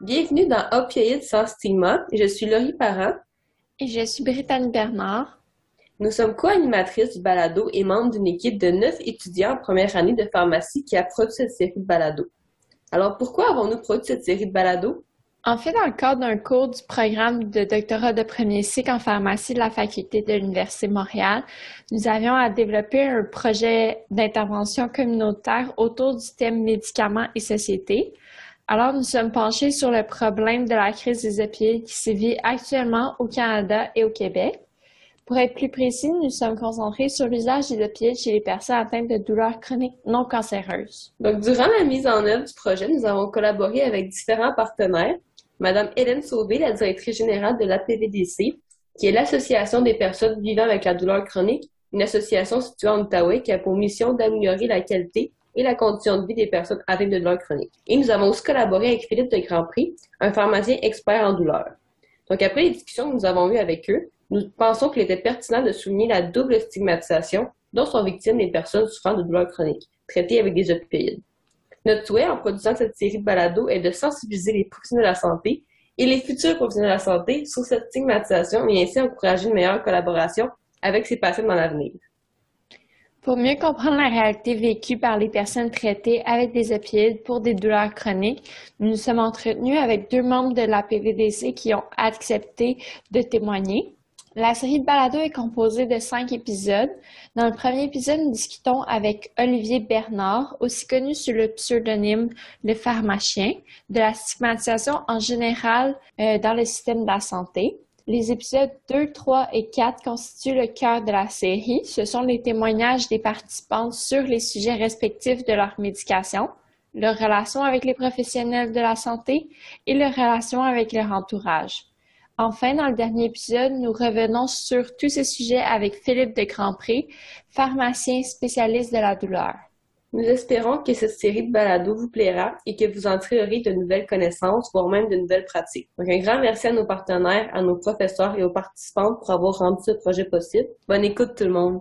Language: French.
Bienvenue dans Opioïdes sans stigma. Je suis Laurie Parent. Et je suis Brittany Bernard. Nous sommes co-animatrices du balado et membres d'une équipe de neuf étudiants en première année de pharmacie qui a produit cette série de balado. Alors, pourquoi avons-nous produit cette série de balado? En fait, dans le cadre d'un cours du programme de doctorat de premier cycle en pharmacie de la faculté de l'Université de Montréal, nous avions à développer un projet d'intervention communautaire autour du thème médicaments et société. Alors, nous sommes penchés sur le problème de la crise des opioïdes qui sévit actuellement au Canada et au Québec. Pour être plus précis, nous sommes concentrés sur l'usage des opioïdes chez les personnes atteintes de douleurs chroniques non cancéreuses. Donc, durant la mise en œuvre du projet, nous avons collaboré avec différents partenaires Madame Hélène Sauvé, la directrice générale de l'APVDC, qui est l'Association des personnes vivant avec la douleur chronique, une association située en Outaouais qui a pour mission d'améliorer la qualité et la condition de vie des personnes atteintes de douleur chronique. Et nous avons aussi collaboré avec Philippe de Grandprix, un pharmacien expert en douleur. Donc après les discussions que nous avons eues avec eux, nous pensons qu'il était pertinent de souligner la double stigmatisation dont sont victimes les personnes souffrant de douleur chronique, traitées avec des opioïdes. Notre souhait en produisant cette série de balados est de sensibiliser les professionnels de la santé et les futurs professionnels de la santé sur cette stigmatisation et ainsi encourager une meilleure collaboration avec ces patients dans l'avenir. Pour mieux comprendre la réalité vécue par les personnes traitées avec des opioïdes pour des douleurs chroniques, nous nous sommes entretenus avec deux membres de la PVDC qui ont accepté de témoigner. La série de balados est composée de cinq épisodes. Dans le premier épisode, nous discutons avec Olivier Bernard, aussi connu sous le pseudonyme Le Pharmacien, de la stigmatisation en général euh, dans le système de la santé. Les épisodes 2, 3 et 4 constituent le cœur de la série. Ce sont les témoignages des participants sur les sujets respectifs de leur médication, leur relation avec les professionnels de la santé et leur relation avec leur entourage. Enfin, dans le dernier épisode, nous revenons sur tous ces sujets avec Philippe de Grandpré, pharmacien spécialiste de la douleur. Nous espérons que cette série de balados vous plaira et que vous en tirerez de nouvelles connaissances, voire même de nouvelles pratiques. Donc, un grand merci à nos partenaires, à nos professeurs et aux participants pour avoir rendu ce projet possible. Bonne écoute tout le monde.